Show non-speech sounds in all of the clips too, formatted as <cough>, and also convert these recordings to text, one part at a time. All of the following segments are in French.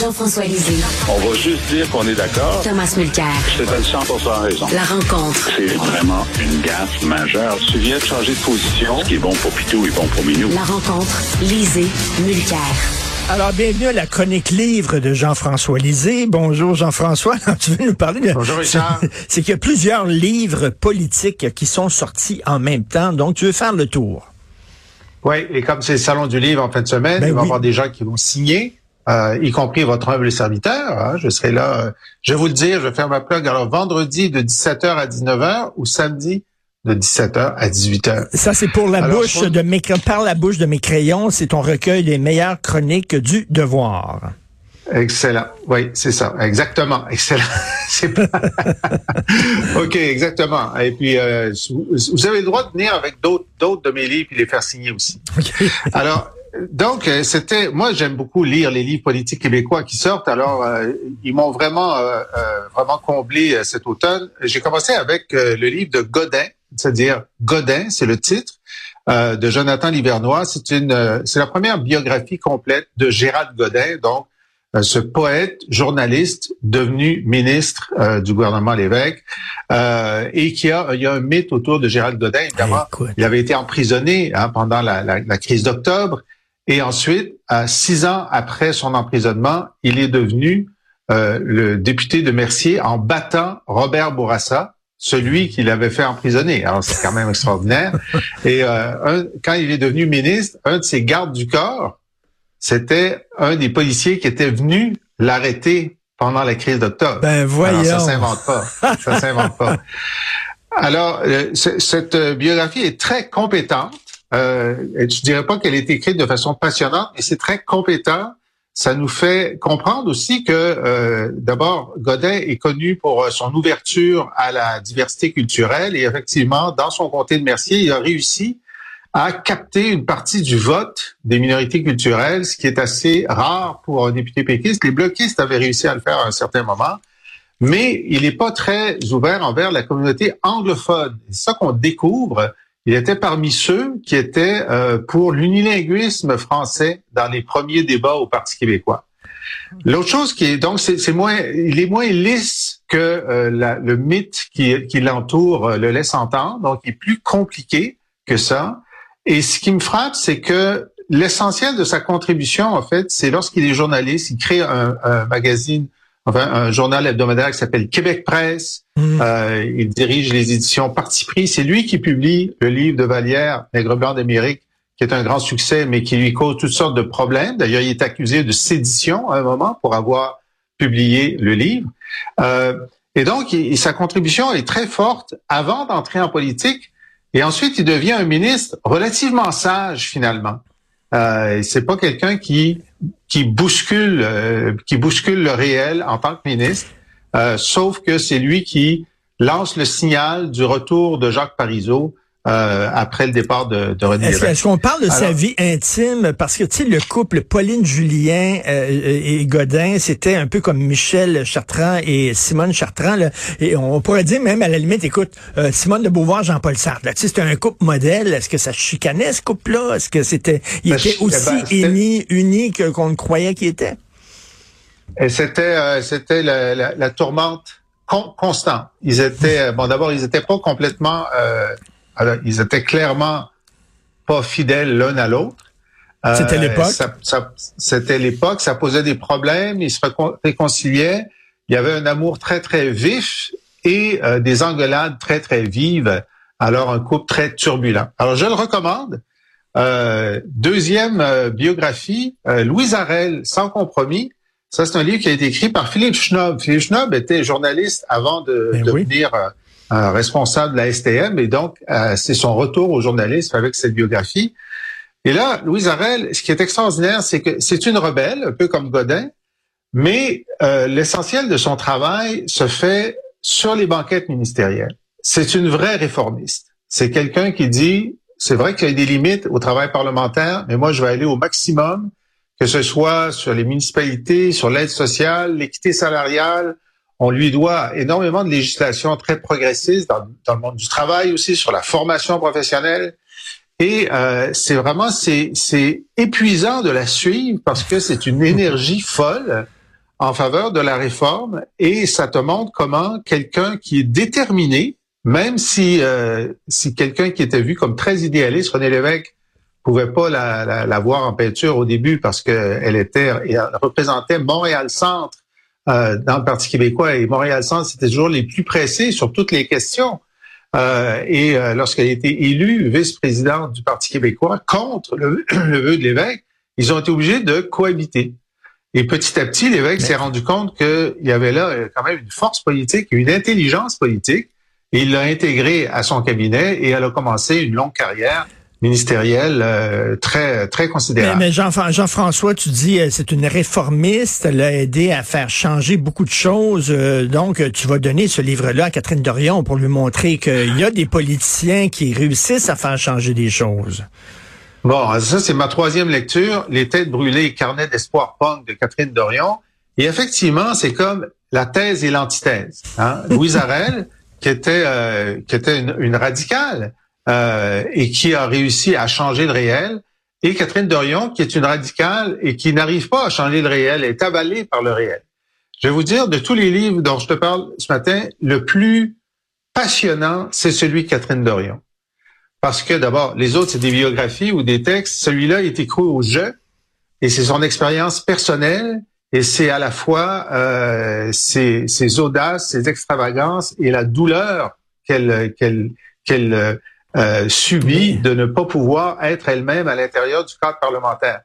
Jean-François Lisée. On va juste dire qu'on est d'accord. Thomas Mulcair. Je te donne 100 raison. La rencontre. C'est vraiment une gaffe majeure. Tu viens de changer de position. Ce qui est bon pour Pitou est bon pour Minou. La rencontre. Lisée. Mulcair. Alors, bienvenue à la chronique livre de Jean-François Lisée. Bonjour Jean-François. <laughs> Tu veux nous parler de... Bonjour Richard. <laughs> C'est qu'il y a plusieurs livres politiques qui sont sortis en même temps, donc tu veux faire le tour? Oui, et comme c'est le salon du livre en fin de semaine, Ben il va y oui. avoir des gens qui vont signer, euh, y compris votre humble serviteur. hein. je serai là, euh, je vais vous le dire, je vais faire ma plug. Alors, vendredi de 17h à 19h ou samedi de 17h à 18h. Ça, c'est pour la Alors, bouche de mes par la bouche de mes crayons. C'est ton recueil des meilleures chroniques du devoir. Excellent. Oui, c'est ça. Exactement. Excellent. <laughs> C'est pas- <laughs> OK, exactement. Et puis, euh, vous avez le droit de venir avec d'autres d'autres de mes livres et les faire signer aussi. Alors, donc, euh, c'était, moi, j'aime beaucoup lire les livres politiques québécois qui sortent. Alors, euh, ils m'ont vraiment, euh, euh, vraiment comblé euh, cet automne. J'ai commencé avec euh, le livre de Godin, c'est-à-dire Godin, c'est le titre euh, de Jonathan Livernois. C'est une, euh, c'est la première biographie complète de Gérald Godin, donc ce poète, journaliste, devenu ministre euh, du gouvernement Lévesque, euh, et qui a, il y a un mythe autour de Gérald Godin, évidemment. Écoute. Il avait été emprisonné hein, pendant la, la- la crise d'octobre. Et ensuite, à six ans après son emprisonnement, il est devenu euh, le député de Mercier en battant Robert Bourassa, celui qui l'avait fait emprisonner. Alors, c'est quand même extraordinaire. <laughs> Et euh, un- quand il est devenu ministre, un de ses gardes du corps, c'était un des policiers qui était venu l'arrêter pendant la crise d'octobre. Ben, Alors, voyons. ça s'invente pas. Ça s'invente pas. <laughs> Alors, euh, cette euh, biographie est très compétente. Euh, je dirais pas qu'elle est écrite de façon passionnante, mais c'est très compétent. Ça nous fait comprendre aussi que, euh, d'abord, Godin est connu pour euh, son ouverture à la diversité culturelle et effectivement, dans son comté de Mercier, il a réussi à capter une partie du vote des minorités culturelles, ce qui est assez rare pour un député péquiste. Les bloquistes avaient réussi à le faire à un certain moment mais il n'est pas très ouvert envers la communauté anglophone. C'est ça qu'on découvre. Il était parmi ceux qui étaient euh, pour l'unilinguisme français dans les premiers débats au Parti québécois. L'autre chose qui est donc c'est moins il est moins lisse que euh, la- le mythe qui, qui l'entoure euh, le laisse entendre, donc il est plus compliqué que ça. Et ce qui me frappe, c'est que l'essentiel de sa contribution, en fait, c'est lorsqu'il est journaliste, il crée un, un magazine enfin un journal hebdomadaire qui s'appelle Québec Presse. Mm. Euh, il dirige les éditions Parti pris. C'est lui qui publie le livre de Vallière, Nègre blanc d'Amérique, qui est un grand succès, mais qui lui cause toutes sortes de problèmes. D'ailleurs, il est accusé de sédition à un moment pour avoir publié le livre. Euh, et donc, sa contribution est très forte avant d'entrer en politique. Et ensuite, il devient un ministre relativement sage finalement. Euh, c'est pas quelqu'un qui qui bouscule euh, qui bouscule le réel en tant que ministre, euh, sauf que c'est lui qui lance le signal du retour de Jacques Parizeau euh, après le départ de, de René Est-ce Lévesque. est-ce qu'on parle de sa vie intime? Parce que, tu sais, le couple Pauline-Julien euh, et Godin, c'était un peu comme Michel Chartrand et Simone Chartrand. Là. Et on pourrait dire même, à la limite, écoute, euh, Simone de Beauvoir, Jean-Paul Sartre. Tu sais, c'était un couple modèle. Est-ce que ça chicanait, ce couple-là? Est-ce que c'était... Il Ben, était je- aussi ben, qu'on ne croyait qu'il était? Et c'était euh, c'était la, la, la tourmente con- constante. Ils étaient euh, bon d'abord ils étaient pas complètement euh, alors, ils étaient clairement pas fidèles l'un à l'autre. C'était l'époque? C'était l'époque. Ça posait des problèmes. Ils se récon- réconciliaient. Il y avait un amour très très vif et euh, des engueulades très très vives. Alors un couple très turbulent. Alors je le recommande. Euh, deuxième biographie, Louise Arel, Sans compromis. Ça, c'est un livre qui a été écrit par Philippe Schnob. Philippe Schnob était journaliste avant de Ben oui. devenir euh, responsable de la STM et donc euh, c'est son retour au journalisme avec cette biographie. Et là, Louise Arel, ce qui est extraordinaire, c'est que c'est une rebelle, un peu comme Godin, mais euh, l'essentiel de son travail se fait sur les banquettes ministérielles. C'est une vraie réformiste. C'est quelqu'un qui dit, c'est vrai qu'il y a des limites au travail parlementaire, mais moi, je vais aller au maximum, que ce soit sur les municipalités, sur l'aide sociale, l'équité salariale. On lui doit énormément de législation très progressiste dans, le monde du travail aussi, sur la formation professionnelle. Et euh, c'est vraiment c'est c'est épuisant de la suivre parce que c'est une énergie folle. en faveur de la réforme et ça te montre comment quelqu'un qui est déterminé, même si euh, si quelqu'un qui était vu comme très idéaliste, René Lévesque, pouvait pas la, la, voir en peinture au début parce qu'elle était, elle représentait Montréal-Centre euh, dans le Parti québécois et Montréal-Centre, c'était toujours les plus pressés sur toutes les questions. Euh, et euh, lorsqu'elle a été élue vice-présidente du Parti québécois contre le, <clears throat> le vœu de l'évêque, ils ont été obligés de cohabiter. Et petit à petit, l'évêque s'est rendu compte qu'il y avait là quand même une force politique, une intelligence politique, et il l'a intégré à son cabinet et elle a commencé une longue carrière ministérielle euh, très très considérable. Mais, Jean, Jean-François, tu dis euh, c'est une réformiste, elle a aidé à faire changer beaucoup de choses. Euh, donc, tu vas donner ce livre-là à Catherine Dorion pour lui montrer qu'il y a des politiciens qui réussissent à faire changer des choses. Bon, ça c'est ma troisième lecture, Les têtes brûlées, carnet d'espoir punk de Catherine Dorion. Et effectivement, c'est comme la thèse et l'antithèse. Hein? Louise Arel, <laughs> qui était qui était une radicale, euh, et qui a réussi à changer le réel, et Catherine Dorion, qui est une radicale et qui n'arrive pas à changer le réel, est avalée par le réel. Je vais vous dire, de tous les livres dont je te parle ce matin, le plus passionnant, c'est celui de Catherine Dorion. Parce que d'abord, les autres, c'est des biographies ou des textes. Celui-là est écrit au jeu, et c'est son expérience personnelle, et c'est à la fois euh, ses, ses, audaces, ses extravagances et la douleur qu'elle qu'elle qu'elle euh, subit de ne pas pouvoir être elle-même à l'intérieur du cadre parlementaire.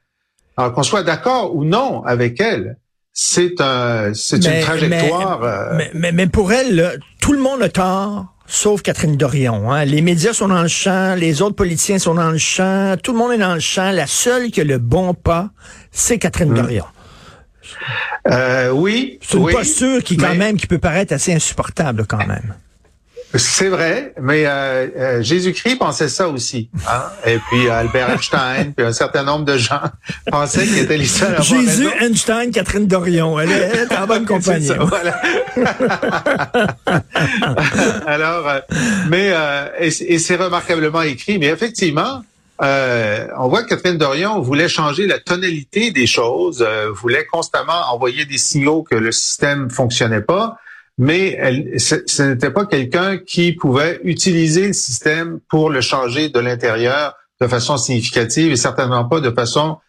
Alors qu'on soit d'accord ou non avec elle, c'est un, c'est une trajectoire. Euh, mais, mais, mais, pour elle, tout le monde a tort. Sauf Catherine Dorion. Hein. Les médias sont dans le champ, les autres politiciens sont dans le champ, tout le monde est dans le champ. La seule qui a le bon pas, c'est Catherine hmm. Dorion. Euh, oui. C'est une oui, posture qui, quand même, qui peut paraître assez insupportable, quand même. C'est vrai, mais euh, euh, Jésus-Christ pensait ça aussi. Hein? Et puis Albert Einstein, puis un certain nombre de gens <laughs> pensaient qu'il était l'histoire. Jésus, Einstein, Catherine Dorion. Elle est en bonne <laughs> compagnie. Ça, voilà. <laughs> Alors, euh, mais et, c'est remarquablement écrit, mais effectivement, on voit que Catherine Dorion voulait changer la tonalité des choses, voulait constamment envoyer des signaux que le système fonctionnait pas mais elle, ce, n'était pas quelqu'un qui pouvait utiliser le système pour le changer de l'intérieur de façon significative et certainement pas de façon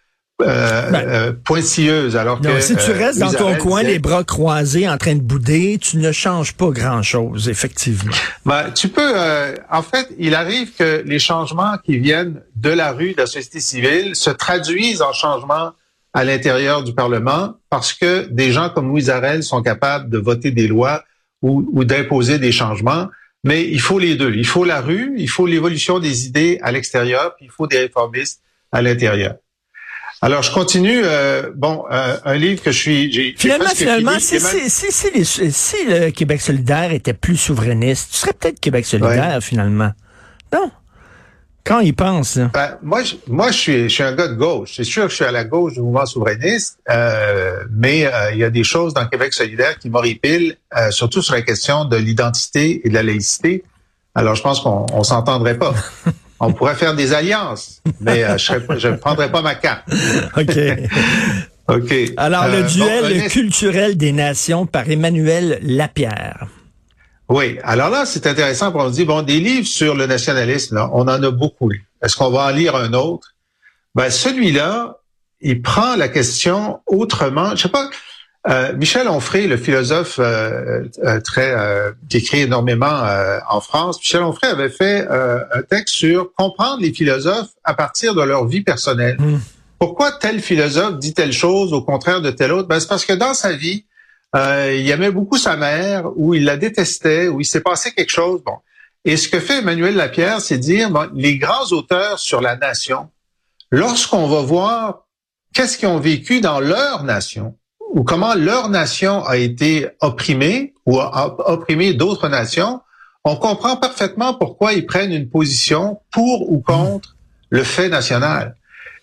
euh, ben, euh, pointilleuse. Alors que si tu restes dans ton coin, les bras croisés, en train de bouder, tu ne changes pas grand-chose, effectivement. Ben, tu peux. Euh, en fait, il arrive que les changements qui viennent de la rue, de la société civile, se traduisent en changements à l'intérieur du Parlement parce que des gens comme Louis Arel sont capables de voter des lois ou, ou d'imposer des changements. Mais il faut les deux. Il faut la rue, il faut l'évolution des idées à l'extérieur, puis il faut des réformistes à l'intérieur. Alors, je continue. Euh, bon, euh, un livre que je suis. Finalement, finalement, si, si, si, si, le Québec solidaire était plus souverainiste, tu serais peut-être Québec solidaire finalement. Non? Quand il pense, ben, moi, je, moi, je suis, je suis un gars de gauche. C'est sûr que je suis à la gauche du mouvement souverainiste, euh, mais euh, il y a des choses dans Québec solidaire qui m'horripilent, euh, surtout sur la question de l'identité et de la laïcité. Alors, je pense qu'on on, s'entendrait pas. <laughs> On pourrait faire des alliances, mais je ne prendrais pas ma carte. <laughs> OK. <laughs> OK. Alors, le duel culturel des nations par Emmanuel Lapierre. Oui. Alors là, c'est intéressant pour on dit, bon, des livres sur le nationalisme, là, on en a beaucoup Est-ce qu'on va en lire un autre? Ben, celui-là, il prend la question autrement. Je sais pas, euh, Michel Onfray, le philosophe euh, euh, très qui écrit énormément en France, Michel Onfray avait fait un texte sur comprendre les philosophes à partir de leur vie personnelle. Hmm. Pourquoi tel philosophe dit telle chose au contraire de tel autre? Ben, c'est parce que dans sa vie, euh, il aimait beaucoup sa mère, ou il la détestait, ou il s'est passé quelque chose. Bon. Et ce que fait Emmanuel Lapierre, c'est dire bon, les grands auteurs sur la nation, lorsqu'on va voir qu'est-ce qu'ils ont vécu dans leur nation, ou comment leur nation a été opprimée ou a opprimé d'autres nations, on comprend parfaitement pourquoi ils prennent une position pour ou contre le fait national.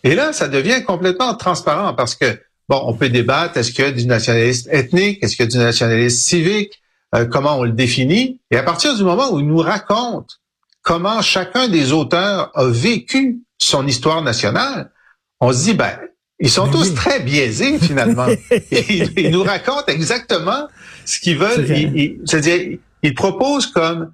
Et là, ça devient complètement transparent parce que Bon, on peut débattre, est-ce qu'il y a du nationalisme ethnique, est-ce qu'il y a du nationalisme civique, euh, comment on le définit? Et à partir du moment où il nous raconte comment chacun des auteurs a vécu son histoire nationale, on se dit, ben, Ils sont Ben tous très biaisés, finalement. <laughs> ils, ils nous racontent exactement ce qu'ils veulent. Ils- ils- C'est-à-dire, ils proposent comme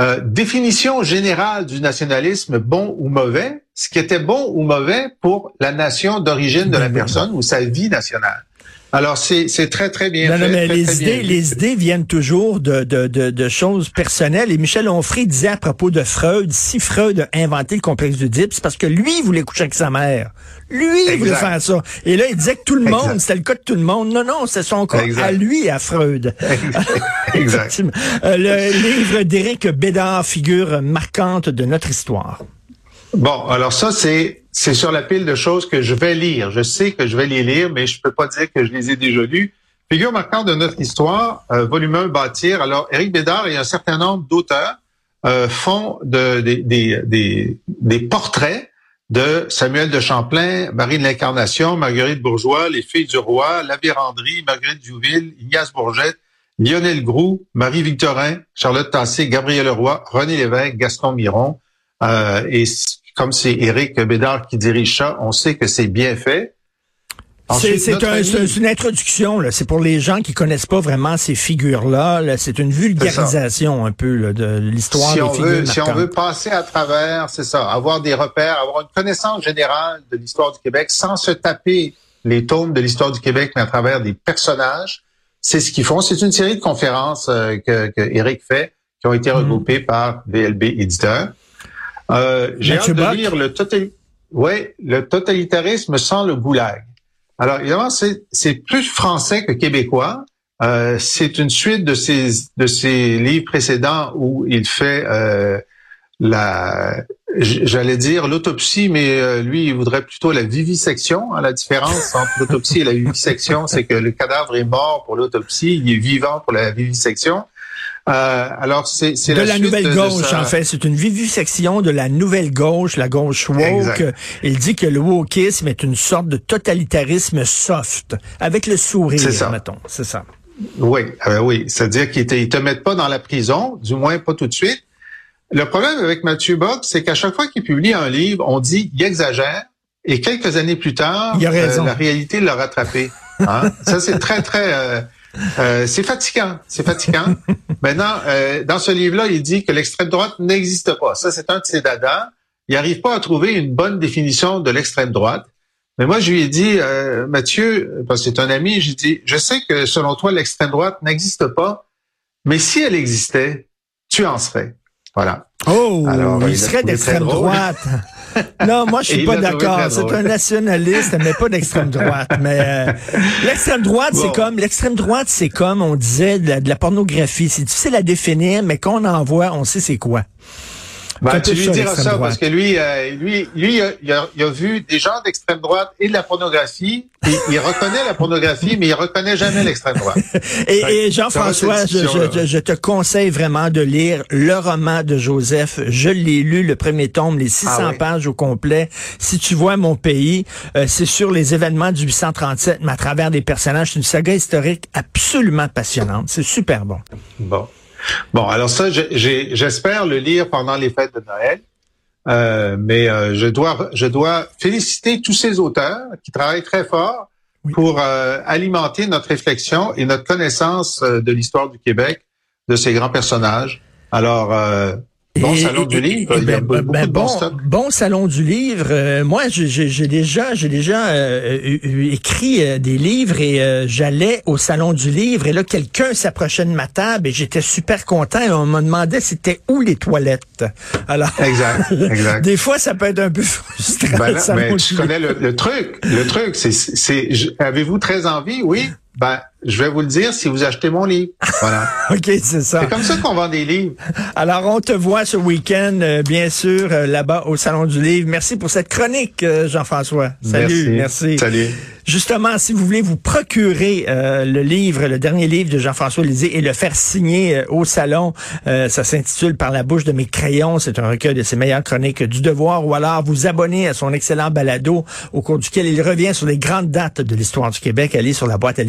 euh, définition générale du nationalisme bon ou mauvais, ce qui était bon ou mauvais pour la nation d'origine de la personne ou sa vie nationale. Alors, c'est très, très bien Non, fait. non, mais très, les très idées, vu. les idées viennent toujours de, de, de, de choses personnelles. Et Michel Onfray disait à propos de Freud, si Freud a inventé le complexe d'Oedipe, c'est parce que lui il voulait coucher avec sa mère. Lui, il voulait faire ça. Et là, il disait que tout le monde, c'était le cas de tout le monde. Non, non, c'est son cas Exact. à lui, à Freud. <laughs> exact. <laughs> Euh, le livre d'Éric Bédard, figure marquante de notre histoire. Bon, alors ça, c'est c'est sur la pile de choses que je vais lire. Je sais que je vais les lire, mais je peux pas dire que je les ai déjà lus. Figure marquante de notre histoire, euh, volume 1, bâtir. Alors, Éric Bédard et un certain nombre d'auteurs euh, font de, des, des, des, portraits de Samuel de Champlain, Marie de l'Incarnation, Marguerite Bourgeois, Les Filles du Roi, La Vérandrie, Marguerite Duville, Ignace Bourgette, Lionel Groux, Marie-Victorin, Charlotte Tassé, Gabriel Leroy, René Lévesque, Gaston Miron. Euh, et comme c'est Éric Bédard qui dirige ça, on sait que c'est bien fait. C'est un- une introduction, là. c'est pour les gens qui connaissent pas vraiment ces figures-là. là. C'est une vulgarisation un peu là, de l'histoire si des on figures veut, si on veut passer à travers, c'est ça, avoir des repères, avoir une connaissance générale de l'histoire du Québec sans se taper les tomes de l'histoire du Québec, mais à travers des personnages, c'est ce qu'ils font. C'est une série de conférences euh, que, que Eric fait, qui ont été regroupées par VLB Éditeur. Euh, J'ai hâte de lire le, total... ouais, le totalitarisme sans le goulag. Alors, évidemment, c'est c'est plus français que québécois. Euh, c'est une suite de ses de ses livres précédents où il fait euh, la j'allais dire l'autopsie, mais euh, lui il voudrait plutôt la vivisection. hein, la différence entre l'autopsie et la vivisection, c'est que le cadavre est mort pour l'autopsie, il est vivant pour la vivisection. Euh, alors c'est c'est de la, suite nouvelle gauche, sa- en fait. C'est une vivisection de la nouvelle gauche, la gauche woke. Exact. Il dit que le wokisme est une sorte de totalitarisme soft, avec le sourire, ça. mettons. C'est ça. Oui, euh, oui. C'est-à-dire qu'ils te, te mettent pas dans la prison, du moins pas tout de suite. Le problème avec Mathieu Bock, c'est qu'à chaque fois qu'il publie un livre, on dit il exagère, et quelques années plus tard, Il a euh, la réalité l'a rattrapé. Hein? Ça, c'est très, très... euh, c'est fatigant, c'est fatigant. <laughs> Maintenant, euh, dans ce livre-là, il dit que l'extrême droite n'existe pas. Ça, c'est un de ses dadas. Il n'arrive pas à trouver une bonne définition de l'extrême droite. Mais moi, je lui ai dit, euh, Mathieu, parce que c'est un ami, j'ai dit, je sais que selon toi, l'extrême droite n'existe pas, mais si elle existait, tu en serais. Voilà. Oh, Alors, il serait d'extrême droite. <laughs> non, moi, je suis pas d'accord. C'est un nationaliste, mais pas d'extrême droite. Mais euh, l'extrême droite, c'est comme l'extrême droite, c'est comme on disait de la, de la pornographie. C'est difficile à définir, mais quand on en voit, on sait c'est quoi. Ben, un tu lui diras ça droite. parce que lui, euh, lui, lui, il a, il a- il a vu des gens d'extrême droite et de la pornographie. Il, il reconnaît la pornographie, mais il reconnaît jamais l'extrême droite. <laughs> Et, Ouais. et Jean-François, je, je- je te conseille vraiment de lire le roman de Joseph. Je l'ai lu, le premier tome, les 600 Ah oui. pages au complet. Si tu vois mon pays, euh, c'est sur les événements du 837, mais à travers des personnages. C'est une saga historique absolument passionnante. C'est super bon. Bon. Bon, alors ça, j'espère le lire pendant les fêtes de Noël. Euh, mais euh, je dois je dois féliciter tous ces auteurs qui travaillent très fort Oui. pour euh, alimenter notre réflexion et notre connaissance euh, de l'histoire du Québec, de ces grands personnages. Alors, euh, bon salon du livre, il y a ben, ben, bon, salon du livre. Euh, moi, j'ai- déjà, j'ai déjà euh, eu- eu- écrit euh, des livres et euh, j'allais au salon du livre et là, quelqu'un s'approchait de ma table et j'étais super content et on me demandait c'était où les toilettes. Alors, Exact, <laughs> exact. des fois, ça peut être un peu frustrant. Ben là, mais du tu livre. connais le, le truc. Le truc, c'est, avez-vous très envie? Oui. Ben, je vais vous le dire si vous achetez mon livre. Voilà. <laughs> OK, c'est ça. C'est comme ça qu'on vend des livres. Alors, on te voit ce week-end, euh, bien sûr, euh, là-bas au salon du livre. Merci pour cette chronique, euh, Jean-François. Salut, merci. Salut. Justement, si vous voulez vous procurer euh, le livre, le dernier livre de Jean-François Lisée et le faire signer au salon, euh, ça s'intitule Par la bouche de mes crayons. C'est un recueil de ses meilleures chroniques du devoir ou alors vous abonner à son excellent balado au cours duquel il revient sur les grandes dates de l'histoire du Québec. Allez sur la boîte à